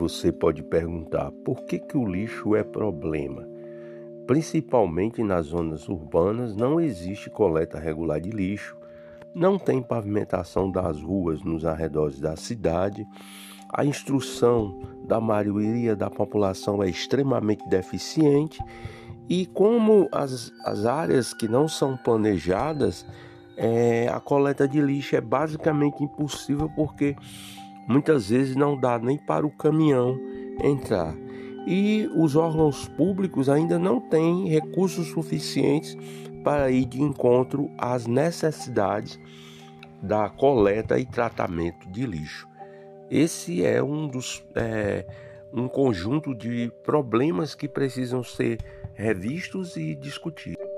Você pode perguntar por que, que o lixo é problema? Principalmente nas zonas urbanas não existe coleta regular de lixo, não tem pavimentação das ruas nos arredores da cidade, a instrução da maioria da população é extremamente deficiente e como as, as áreas que não são planejadas, é, a coleta de lixo é basicamente impossível porque muitas vezes não dá nem para o caminhão entrar. E os órgãos públicos ainda não têm recursos suficientes para ir de encontro às necessidades da coleta e tratamento de lixo. Esse é um dos é, um conjunto de problemas que precisam ser revistos e discutidos.